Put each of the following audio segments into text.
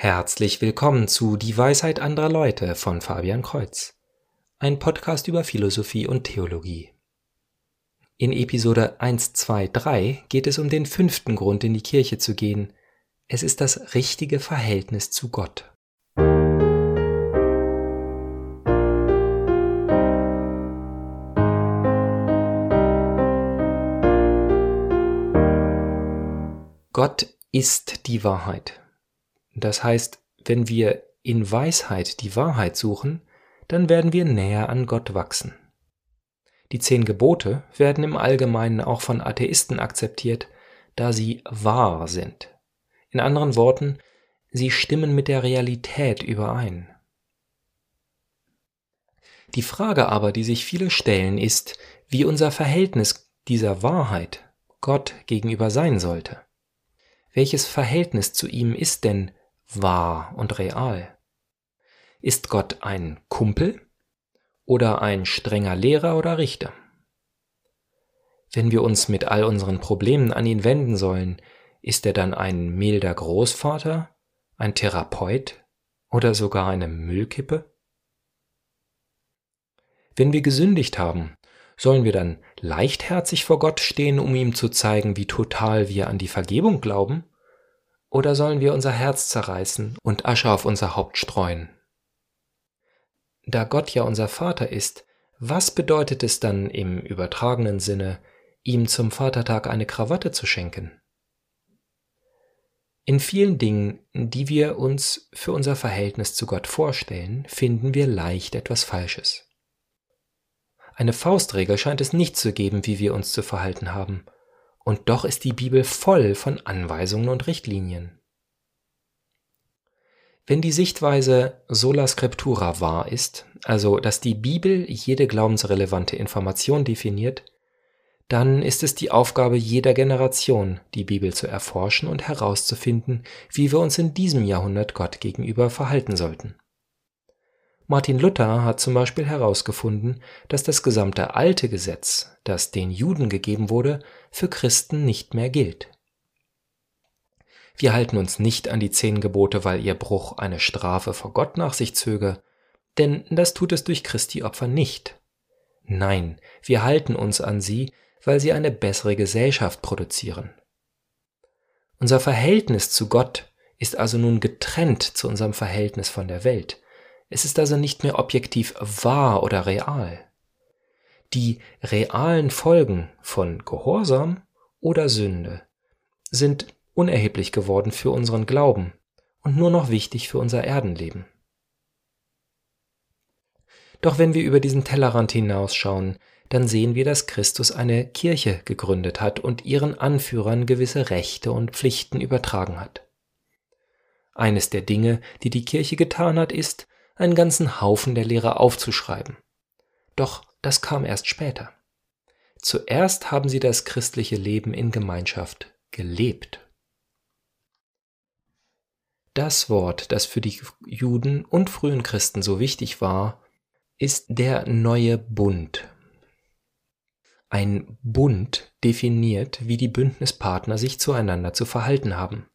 Herzlich willkommen zu Die Weisheit anderer Leute von Fabian Kreuz, ein Podcast über Philosophie und Theologie. In Episode 1, 2, 3 geht es um den fünften Grund, in die Kirche zu gehen. Es ist das richtige Verhältnis zu Gott. Gott ist die Wahrheit. Das heißt, wenn wir in Weisheit die Wahrheit suchen, dann werden wir näher an Gott wachsen. Die zehn Gebote werden im Allgemeinen auch von Atheisten akzeptiert, da sie wahr sind. In anderen Worten, sie stimmen mit der Realität überein. Die Frage aber, die sich viele stellen, ist, wie unser Verhältnis dieser Wahrheit Gott gegenüber sein sollte. Welches Verhältnis zu ihm ist denn wahr und real? Ist Gott ein Kumpel oder ein strenger Lehrer oder Richter? Wenn wir uns mit all unseren Problemen an ihn wenden sollen, ist er dann ein milder Großvater, ein Therapeut oder sogar eine Müllkippe? Wenn wir gesündigt haben, sollen wir dann leichtherzig vor Gott stehen, um ihm zu zeigen, wie total wir an die Vergebung glauben? Oder sollen wir unser Herz zerreißen und Asche auf unser Haupt streuen? Da Gott ja unser Vater ist, was bedeutet es dann im übertragenen Sinne, ihm zum Vatertag eine Krawatte zu schenken? In vielen Dingen, die wir uns für unser Verhältnis zu Gott vorstellen, finden wir leicht etwas Falsches. Eine Faustregel scheint es nicht zu geben, wie wir uns zu verhalten haben, und doch ist die Bibel voll von Anweisungen und Richtlinien. Wenn die Sichtweise sola scriptura wahr ist, also dass die Bibel jede glaubensrelevante Information definiert, dann ist es die Aufgabe jeder Generation, die Bibel zu erforschen und herauszufinden, wie wir uns in diesem Jahrhundert Gott gegenüber verhalten sollten. Martin Luther hat zum Beispiel herausgefunden, dass das gesamte alte Gesetz, das den Juden gegeben wurde, für Christen nicht mehr gilt. Wir halten uns nicht an die zehn Gebote, weil ihr Bruch eine Strafe vor Gott nach sich zöge, denn das tut es durch Christi Opfer nicht. Nein, wir halten uns an sie, weil sie eine bessere Gesellschaft produzieren. Unser Verhältnis zu Gott ist also nun getrennt zu unserem Verhältnis von der Welt, es ist also nicht mehr objektiv wahr oder real. Die realen Folgen von Gehorsam oder Sünde sind unerheblich geworden für unseren Glauben und nur noch wichtig für unser Erdenleben. Doch wenn wir über diesen Tellerrand hinausschauen, dann sehen wir, dass Christus eine Kirche gegründet hat und ihren Anführern gewisse Rechte und Pflichten übertragen hat. Eines der Dinge, die die Kirche getan hat, ist, einen ganzen Haufen der Lehre aufzuschreiben. Doch das kam erst später. Zuerst haben sie das christliche Leben in Gemeinschaft gelebt. Das Wort, das für die Juden und frühen Christen so wichtig war, ist der neue Bund. Ein Bund definiert, wie die Bündnispartner sich zueinander zu verhalten haben.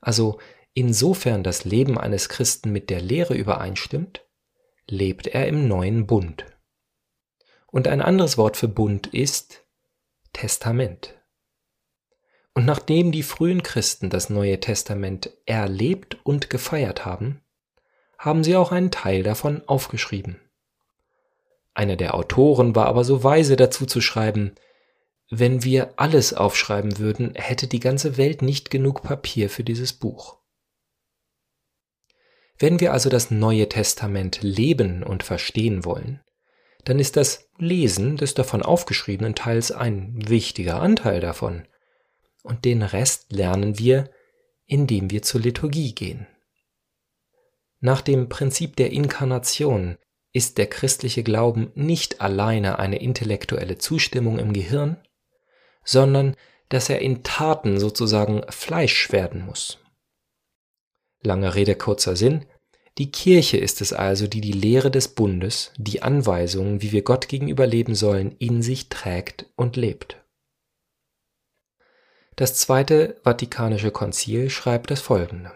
Also Insofern das Leben eines Christen mit der Lehre übereinstimmt, lebt er im neuen Bund. Und ein anderes Wort für Bund ist Testament. Und nachdem die frühen Christen das Neue Testament erlebt und gefeiert haben, haben sie auch einen Teil davon aufgeschrieben. Einer der Autoren war aber so weise dazu zu schreiben, wenn wir alles aufschreiben würden, hätte die ganze Welt nicht genug Papier für dieses Buch. Wenn wir also das Neue Testament leben und verstehen wollen, dann ist das Lesen des davon aufgeschriebenen Teils ein wichtiger Anteil davon. Und den Rest lernen wir, indem wir zur Liturgie gehen. Nach dem Prinzip der Inkarnation ist der christliche Glauben nicht alleine eine intellektuelle Zustimmung im Gehirn, sondern dass er in Taten sozusagen Fleisch werden muss. Lange Rede, kurzer Sinn. Die Kirche ist es also, die die Lehre des Bundes, die Anweisungen, wie wir Gott gegenüber leben sollen, in sich trägt und lebt. Das Zweite Vatikanische Konzil schreibt das folgende.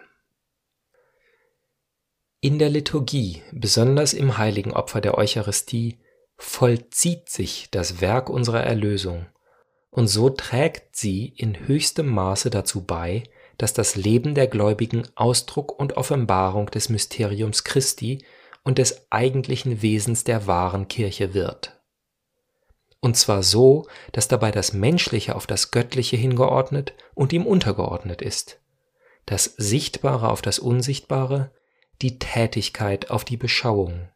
In der Liturgie, besonders im heiligen Opfer der Eucharistie, vollzieht sich das Werk unserer Erlösung, und so trägt sie in höchstem Maße dazu bei, dass das Leben der Gläubigen Ausdruck und Offenbarung des Mysteriums Christi und des eigentlichen Wesens der wahren Kirche wird. Und zwar so, dass dabei das Menschliche auf das Göttliche hingeordnet und ihm untergeordnet ist, das Sichtbare auf das Unsichtbare, die Tätigkeit auf die Beschauung.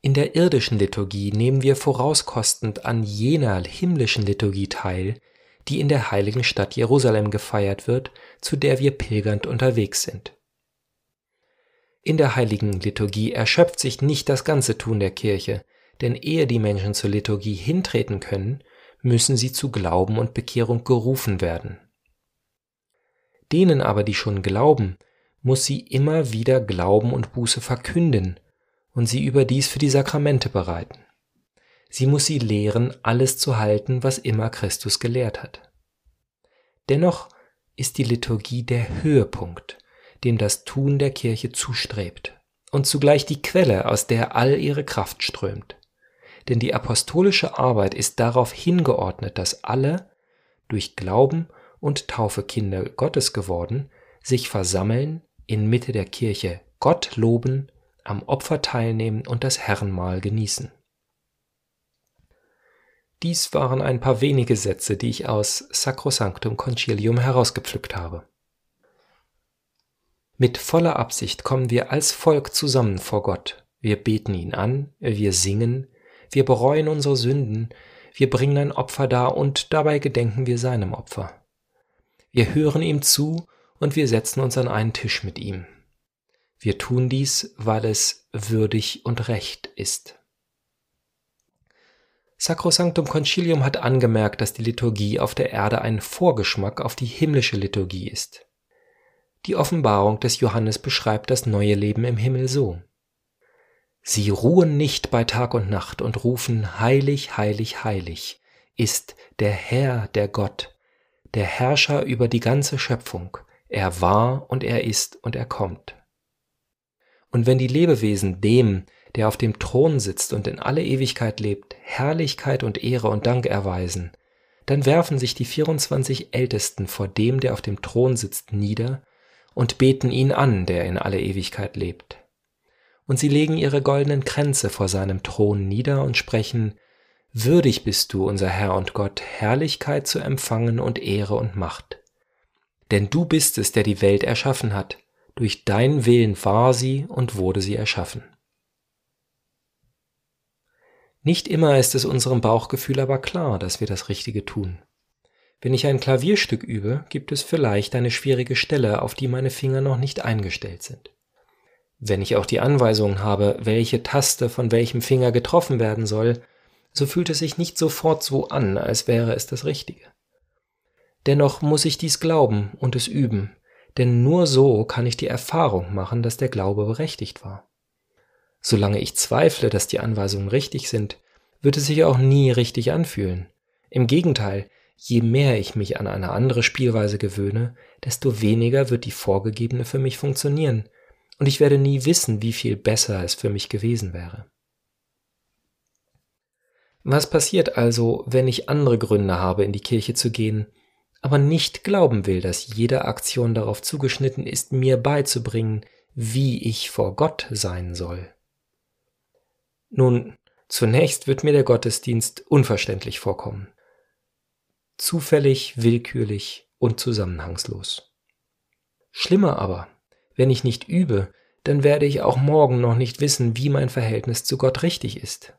In der irdischen Liturgie nehmen wir vorauskostend an jener himmlischen Liturgie teil, die in der heiligen Stadt Jerusalem gefeiert wird, zu der wir pilgernd unterwegs sind. In der heiligen Liturgie erschöpft sich nicht das ganze Tun der Kirche, denn ehe die Menschen zur Liturgie hintreten können, müssen sie zu Glauben und Bekehrung gerufen werden. Denen aber, die schon glauben, muss sie immer wieder Glauben und Buße verkünden und sie überdies für die Sakramente bereiten. Sie muss sie lehren, alles zu halten, was immer Christus gelehrt hat. Dennoch ist die Liturgie der Höhepunkt, dem das Tun der Kirche zustrebt und zugleich die Quelle, aus der all ihre Kraft strömt. Denn die apostolische Arbeit ist darauf hingeordnet, dass alle, durch Glauben und Taufe Kinder Gottes geworden, sich versammeln, in Mitte der Kirche Gott loben, am Opfer teilnehmen und das Herrenmahl genießen. Dies waren ein paar wenige Sätze, die ich aus Sacrosanctum Concilium herausgepflückt habe. Mit voller Absicht kommen wir als Volk zusammen vor Gott. Wir beten ihn an, wir singen, wir bereuen unsere Sünden, wir bringen ein Opfer dar und dabei gedenken wir seinem Opfer. Wir hören ihm zu und wir setzen uns an einen Tisch mit ihm. Wir tun dies, weil es würdig und recht ist. Sacrosanctum Concilium hat angemerkt, dass die Liturgie auf der Erde ein Vorgeschmack auf die himmlische Liturgie ist. Die Offenbarung des Johannes beschreibt das neue Leben im Himmel so. Sie ruhen nicht bei Tag und Nacht und rufen Heilig, heilig, heilig ist der Herr, der Gott, der Herrscher über die ganze Schöpfung. Er war und er ist und er kommt. Und wenn die Lebewesen dem, der auf dem Thron sitzt und in alle Ewigkeit lebt, Herrlichkeit und Ehre und Dank erweisen, dann werfen sich die 24 Ältesten vor dem, der auf dem Thron sitzt, nieder und beten ihn an, der in alle Ewigkeit lebt. Und sie legen ihre goldenen Kränze vor seinem Thron nieder und sprechen, Würdig bist du, unser Herr und Gott, Herrlichkeit zu empfangen und Ehre und Macht. Denn du bist es, der die Welt erschaffen hat, durch dein Willen war sie und wurde sie erschaffen. Nicht immer ist es unserem Bauchgefühl aber klar, dass wir das Richtige tun. Wenn ich ein Klavierstück übe, gibt es vielleicht eine schwierige Stelle, auf die meine Finger noch nicht eingestellt sind. Wenn ich auch die Anweisung habe, welche Taste von welchem Finger getroffen werden soll, so fühlt es sich nicht sofort so an, als wäre es das Richtige. Dennoch muss ich dies glauben und es üben, denn nur so kann ich die Erfahrung machen, dass der Glaube berechtigt war. Solange ich zweifle, dass die Anweisungen richtig sind, wird es sich auch nie richtig anfühlen. Im Gegenteil, je mehr ich mich an eine andere Spielweise gewöhne, desto weniger wird die vorgegebene für mich funktionieren, und ich werde nie wissen, wie viel besser es für mich gewesen wäre. Was passiert also, wenn ich andere Gründe habe, in die Kirche zu gehen, aber nicht glauben will, dass jede Aktion darauf zugeschnitten ist, mir beizubringen, wie ich vor Gott sein soll? Nun, zunächst wird mir der Gottesdienst unverständlich vorkommen. Zufällig, willkürlich und zusammenhangslos. Schlimmer aber, wenn ich nicht übe, dann werde ich auch morgen noch nicht wissen, wie mein Verhältnis zu Gott richtig ist.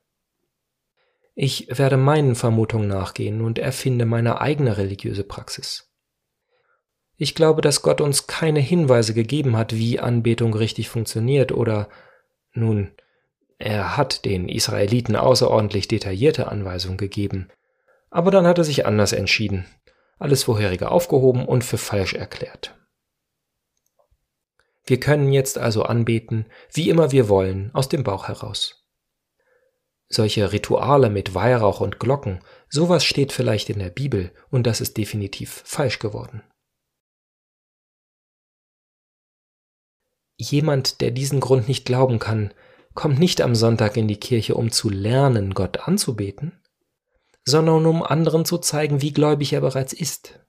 Ich werde meinen Vermutungen nachgehen und erfinde meine eigene religiöse Praxis. Ich glaube, dass Gott uns keine Hinweise gegeben hat, wie Anbetung richtig funktioniert oder nun, er hat den Israeliten außerordentlich detaillierte Anweisungen gegeben, aber dann hat er sich anders entschieden, alles vorherige aufgehoben und für falsch erklärt. Wir können jetzt also anbeten, wie immer wir wollen, aus dem Bauch heraus. Solche Rituale mit Weihrauch und Glocken, sowas steht vielleicht in der Bibel und das ist definitiv falsch geworden. Jemand, der diesen Grund nicht glauben kann, kommt nicht am Sonntag in die Kirche, um zu lernen, Gott anzubeten, sondern um anderen zu zeigen, wie gläubig er bereits ist.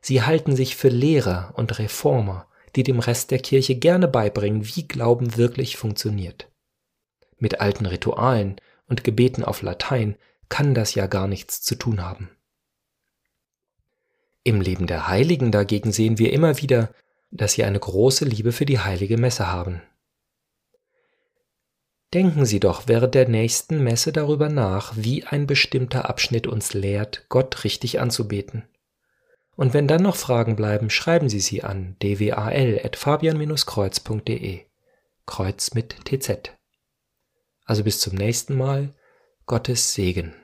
Sie halten sich für Lehrer und Reformer, die dem Rest der Kirche gerne beibringen, wie Glauben wirklich funktioniert. Mit alten Ritualen und Gebeten auf Latein kann das ja gar nichts zu tun haben. Im Leben der Heiligen dagegen sehen wir immer wieder, dass sie eine große Liebe für die heilige Messe haben. Denken Sie doch während der nächsten Messe darüber nach, wie ein bestimmter Abschnitt uns lehrt, Gott richtig anzubeten. Und wenn dann noch Fragen bleiben, schreiben Sie sie an dwal.fabian-kreuz.de. Kreuz mit TZ. Also bis zum nächsten Mal. Gottes Segen.